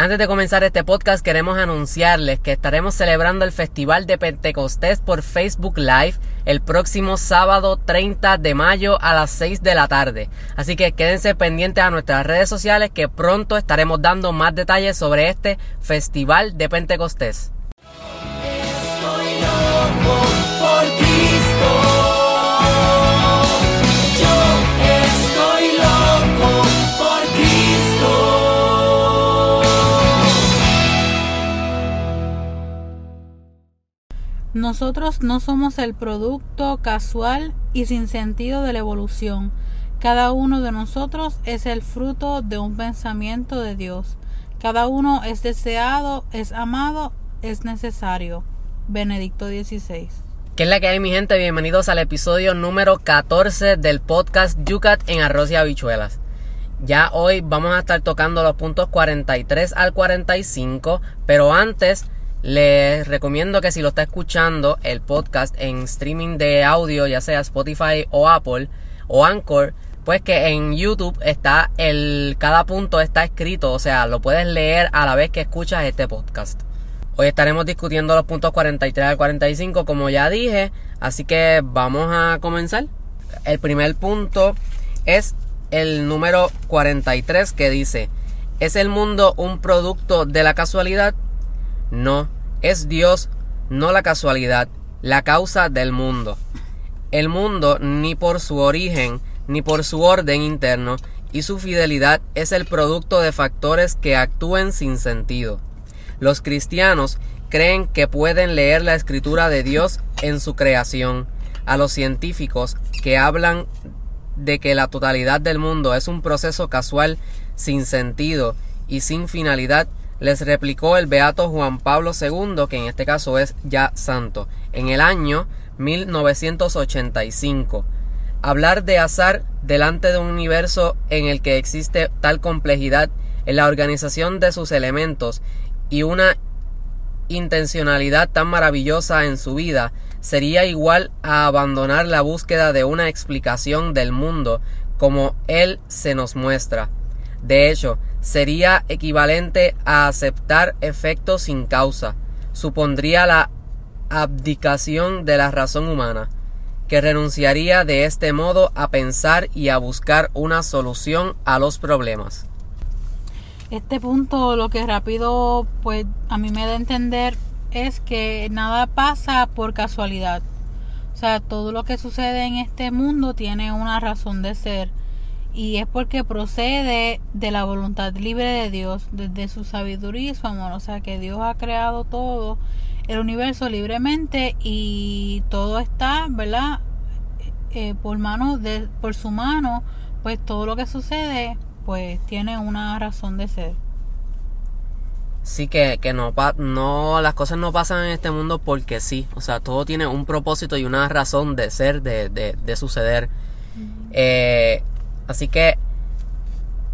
Antes de comenzar este podcast queremos anunciarles que estaremos celebrando el Festival de Pentecostés por Facebook Live el próximo sábado 30 de mayo a las 6 de la tarde. Así que quédense pendientes a nuestras redes sociales que pronto estaremos dando más detalles sobre este Festival de Pentecostés. Nosotros no somos el producto casual y sin sentido de la evolución. Cada uno de nosotros es el fruto de un pensamiento de Dios. Cada uno es deseado, es amado, es necesario. Benedicto 16. ¿Qué es la que hay mi gente? Bienvenidos al episodio número 14 del podcast Yucat en arroz y habichuelas. Ya hoy vamos a estar tocando los puntos 43 al 45, pero antes les recomiendo que si lo está escuchando el podcast en streaming de audio, ya sea Spotify o Apple o Anchor, pues que en YouTube está el cada punto está escrito, o sea, lo puedes leer a la vez que escuchas este podcast. Hoy estaremos discutiendo los puntos 43 al 45, como ya dije, así que vamos a comenzar. El primer punto es el número 43 que dice, ¿es el mundo un producto de la casualidad? No, es Dios, no la casualidad, la causa del mundo. El mundo, ni por su origen, ni por su orden interno, y su fidelidad es el producto de factores que actúen sin sentido. Los cristianos creen que pueden leer la escritura de Dios en su creación. A los científicos que hablan de que la totalidad del mundo es un proceso casual, sin sentido y sin finalidad, les replicó el beato Juan Pablo II, que en este caso es ya santo, en el año 1985. Hablar de azar delante de un universo en el que existe tal complejidad en la organización de sus elementos y una intencionalidad tan maravillosa en su vida sería igual a abandonar la búsqueda de una explicación del mundo como él se nos muestra. De hecho, sería equivalente a aceptar efectos sin causa, supondría la abdicación de la razón humana, que renunciaría de este modo a pensar y a buscar una solución a los problemas. Este punto lo que rápido pues a mí me da a entender es que nada pasa por casualidad. O sea, todo lo que sucede en este mundo tiene una razón de ser y es porque procede de la voluntad libre de Dios, desde su sabiduría y su amor. O sea que Dios ha creado todo el universo libremente y todo está, ¿verdad? Eh, por mano de, por su mano, pues todo lo que sucede, pues tiene una razón de ser. Sí, que, que no, no, las cosas no pasan en este mundo porque sí. O sea, todo tiene un propósito y una razón de ser, de, de, de suceder. eh, Así que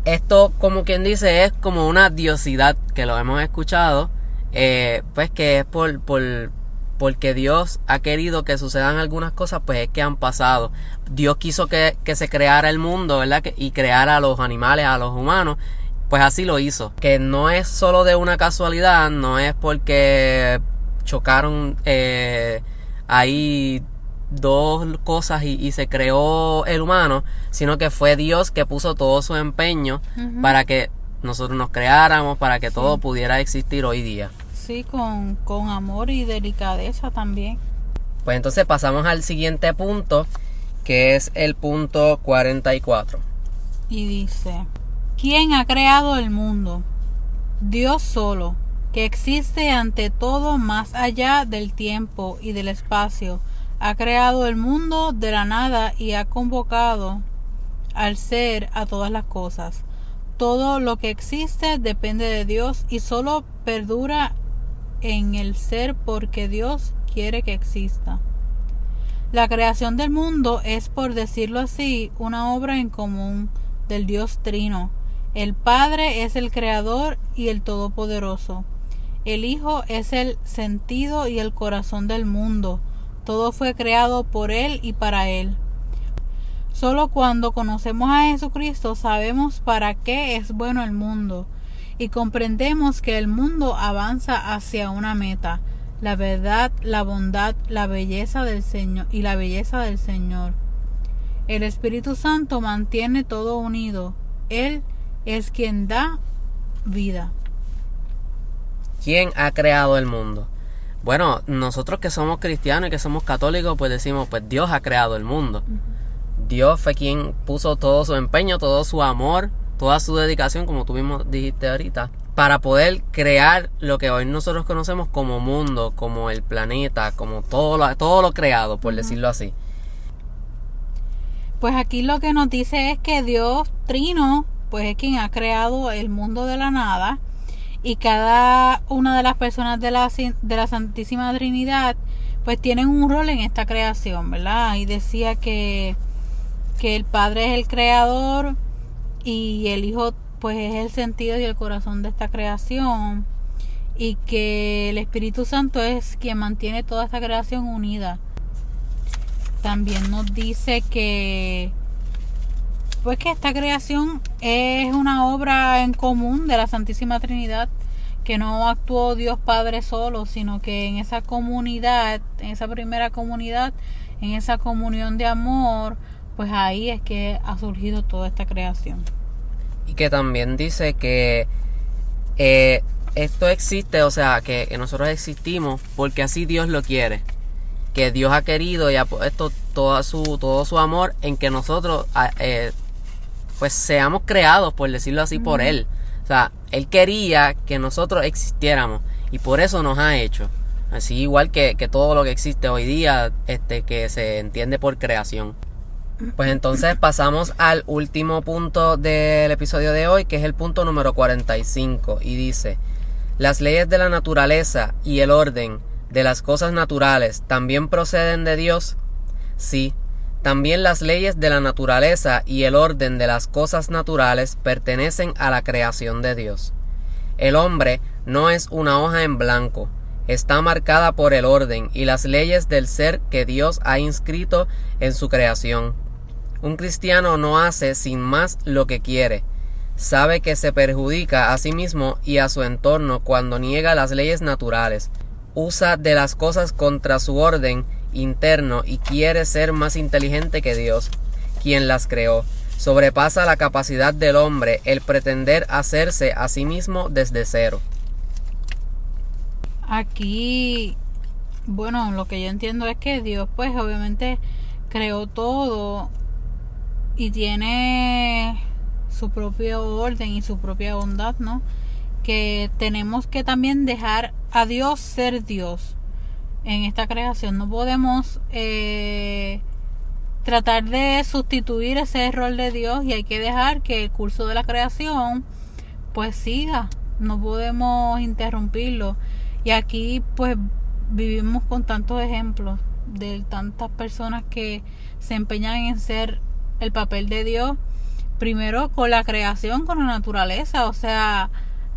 esto, como quien dice, es como una diosidad que lo hemos escuchado, eh, pues que es por, por, porque Dios ha querido que sucedan algunas cosas, pues es que han pasado. Dios quiso que, que se creara el mundo, ¿verdad? y creara a los animales, a los humanos, pues así lo hizo. Que no es solo de una casualidad, no es porque chocaron eh, ahí dos cosas y, se creó el humano, sino que fue Dios que puso todo su empeño para que nosotros nos creáramos, para que todo pudiera existir hoy día. Sí, con, con amor y delicadeza también. Pues entonces pasamos al siguiente punto, que es el punto 44. Y dice, ¿quién ha creado el mundo? Dios solo, que existe ante todo más allá del tiempo y del espacio ha creado el mundo de la nada y ha convocado al ser a todas las cosas. Todo lo que existe depende de Dios y solo perdura en el ser porque Dios quiere que exista. La creación del mundo es, por decirlo así, una obra en común del Dios Trino. El Padre es el Creador y el Todopoderoso. El Hijo es el sentido y el corazón del mundo. Todo fue creado por Él y para Él. Solo cuando conocemos a Jesucristo sabemos para qué es bueno el mundo y comprendemos que el mundo avanza hacia una meta, la verdad, la bondad, la belleza del Señor y la belleza del Señor. El Espíritu Santo mantiene todo unido. Él es quien da vida. ¿Quién ha creado el mundo? Bueno, nosotros que somos cristianos y que somos católicos, pues decimos, pues Dios ha creado el mundo. Dios fue quien puso todo su empeño, todo su amor, toda su dedicación, como tú mismo dijiste ahorita, para poder crear lo que hoy nosotros conocemos como mundo, como el planeta, como todo lo, todo lo creado, por decirlo así. Pues aquí lo que nos dice es que Dios Trino, pues es quien ha creado el mundo de la nada y cada una de las personas de la, de la Santísima Trinidad pues tienen un rol en esta creación, ¿verdad? Y decía que, que el Padre es el creador y el Hijo pues es el sentido y el corazón de esta creación y que el Espíritu Santo es quien mantiene toda esta creación unida también nos dice que pues que esta creación es una obra en común de la Santísima Trinidad que no actuó Dios Padre solo, sino que en esa comunidad, en esa primera comunidad, en esa comunión de amor, pues ahí es que ha surgido toda esta creación. Y que también dice que eh, esto existe, o sea, que nosotros existimos porque así Dios lo quiere que Dios ha querido y ha puesto toda su, todo su amor en que nosotros eh, pues seamos creados, por decirlo así, por Él. O sea, Él quería que nosotros existiéramos y por eso nos ha hecho. Así igual que, que todo lo que existe hoy día, este, que se entiende por creación. Pues entonces pasamos al último punto del episodio de hoy, que es el punto número 45, y dice, las leyes de la naturaleza y el orden de las cosas naturales también proceden de Dios? Sí, también las leyes de la naturaleza y el orden de las cosas naturales pertenecen a la creación de Dios. El hombre no es una hoja en blanco, está marcada por el orden y las leyes del ser que Dios ha inscrito en su creación. Un cristiano no hace sin más lo que quiere, sabe que se perjudica a sí mismo y a su entorno cuando niega las leyes naturales, usa de las cosas contra su orden interno y quiere ser más inteligente que Dios, quien las creó. Sobrepasa la capacidad del hombre el pretender hacerse a sí mismo desde cero. Aquí, bueno, lo que yo entiendo es que Dios pues obviamente creó todo y tiene su propio orden y su propia bondad, ¿no? Que tenemos que también dejar a Dios ser Dios en esta creación. No podemos eh, tratar de sustituir ese rol de Dios y hay que dejar que el curso de la creación pues siga. No podemos interrumpirlo. Y aquí pues vivimos con tantos ejemplos de tantas personas que se empeñan en ser el papel de Dios. Primero con la creación, con la naturaleza. O sea,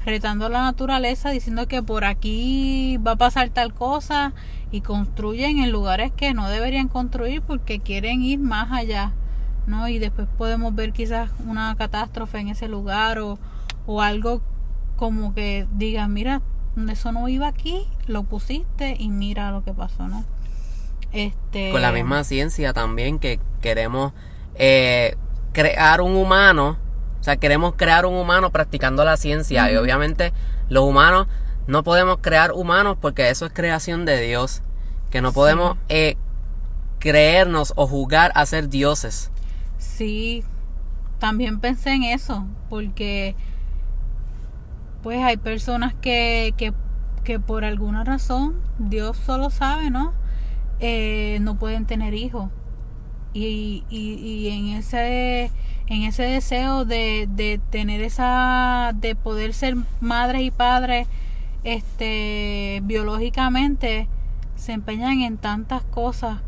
retando la naturaleza diciendo que por aquí va a pasar tal cosa y construyen en lugares que no deberían construir porque quieren ir más allá, ¿no? Y después podemos ver quizás una catástrofe en ese lugar o, o algo como que diga, mira, eso no iba aquí, lo pusiste y mira lo que pasó, ¿no? Este... Con la misma ciencia también que queremos eh, crear un humano o sea, queremos crear un humano practicando la ciencia y obviamente los humanos no podemos crear humanos porque eso es creación de Dios. Que no podemos eh, creernos o jugar a ser dioses. Sí, también pensé en eso porque pues hay personas que, que, que por alguna razón, Dios solo sabe, ¿no? Eh, no pueden tener hijos. Y, y, y en ese en ese deseo de, de tener esa, de poder ser madres y padres, este, biológicamente, se empeñan en tantas cosas,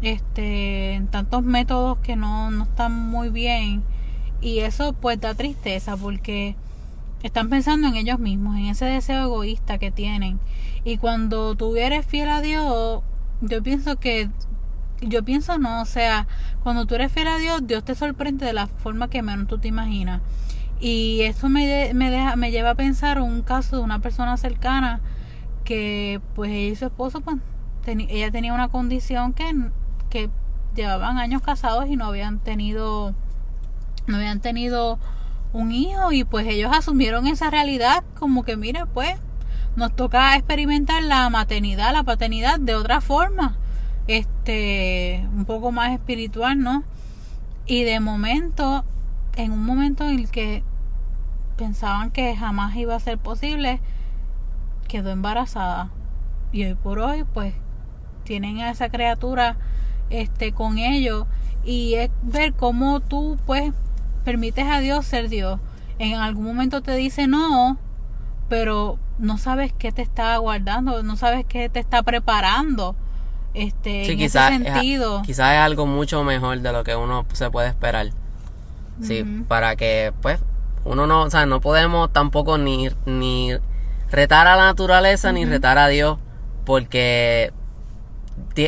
este, en tantos métodos que no, no están muy bien. Y eso pues da tristeza porque están pensando en ellos mismos, en ese deseo egoísta que tienen. Y cuando tú eres fiel a Dios, yo pienso que yo pienso no, o sea, cuando tú eres fiel a Dios, Dios te sorprende de la forma que menos tú te imaginas. Y esto me, me, deja, me lleva a pensar un caso de una persona cercana que pues ella y su esposo, pues ella tenía una condición que, que llevaban años casados y no habían tenido, no habían tenido un hijo y pues ellos asumieron esa realidad como que mire pues nos toca experimentar la maternidad, la paternidad de otra forma, este, un poco más espiritual, ¿no? Y de momento, en un momento en el que pensaban que jamás iba a ser posible, quedó embarazada. Y hoy por hoy, pues, tienen a esa criatura este con ellos y es ver cómo tú pues permites a Dios ser Dios. En algún momento te dice no, pero no sabes qué te está guardando, no sabes qué te está preparando. Este, Sí, en quizás ese es, sentido. quizás es algo mucho mejor de lo que uno se puede esperar. Sí, para que pues uno no, o sea, no podemos tampoco ni, ni retar a la naturaleza ni retar a Dios porque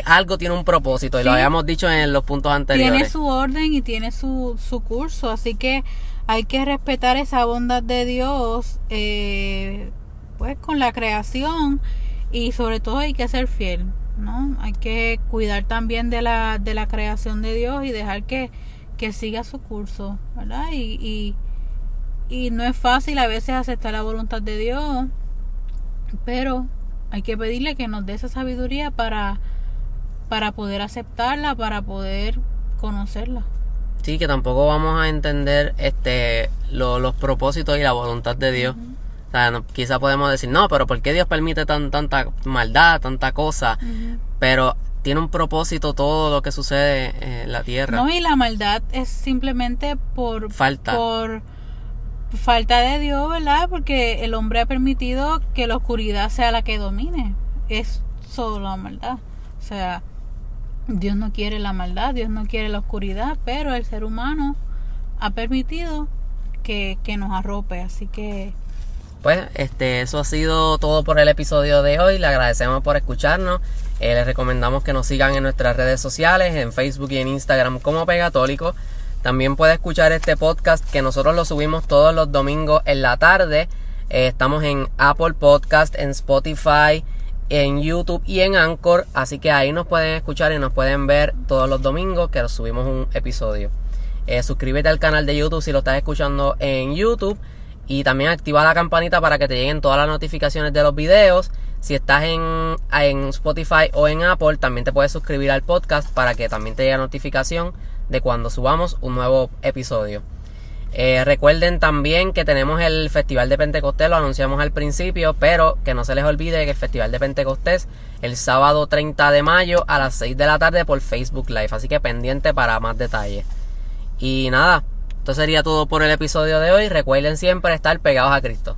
algo tiene un propósito y lo habíamos dicho en los puntos anteriores. tiene su orden y tiene su, su curso, así que hay que respetar esa bondad de Dios, eh, pues con la creación y sobre todo hay que ser fiel, ¿no? Hay que cuidar también de la, de la creación de Dios y dejar que, que siga su curso, ¿verdad? Y, y, y no es fácil a veces aceptar la voluntad de Dios, pero hay que pedirle que nos dé esa sabiduría para, para poder aceptarla, para poder conocerla. Sí, que tampoco vamos a entender este lo- los propósitos y la voluntad de Dios. O sea, no- quizá podemos decir, no, pero ¿por qué Dios permite tan, tanta maldad, tanta cosa? Pero tiene un propósito todo lo que sucede en la tierra. No, y la maldad es simplemente por Falta. por falta de Dios, ¿verdad? Porque el hombre ha permitido que la oscuridad sea la que domine. Es solo la maldad. O sea, Dios no quiere la maldad, Dios no quiere la oscuridad, pero el ser humano ha permitido que, que nos arrope. Así que Pues este, eso ha sido todo por el episodio de hoy. Le agradecemos por escucharnos. Eh, les recomendamos que nos sigan en nuestras redes sociales, en Facebook y en Instagram como Pegatólico. También puede escuchar este podcast que nosotros lo subimos todos los domingos en la tarde. Eh, estamos en Apple Podcast, en Spotify, en YouTube y en Anchor. Así que ahí nos pueden escuchar y nos pueden ver todos los domingos que subimos un episodio. Eh, suscríbete al canal de YouTube si lo estás escuchando en YouTube. Y también activa la campanita para que te lleguen todas las notificaciones de los videos. Si estás en, en Spotify o en Apple, también te puedes suscribir al podcast para que también te llegue notificación de cuando subamos un nuevo episodio. Eh, recuerden también que tenemos el Festival de Pentecostés, lo anunciamos al principio, pero que no se les olvide que el Festival de Pentecostés el sábado 30 de mayo a las 6 de la tarde por Facebook Live, así que pendiente para más detalles. Y nada, esto sería todo por el episodio de hoy. Recuerden siempre estar pegados a Cristo.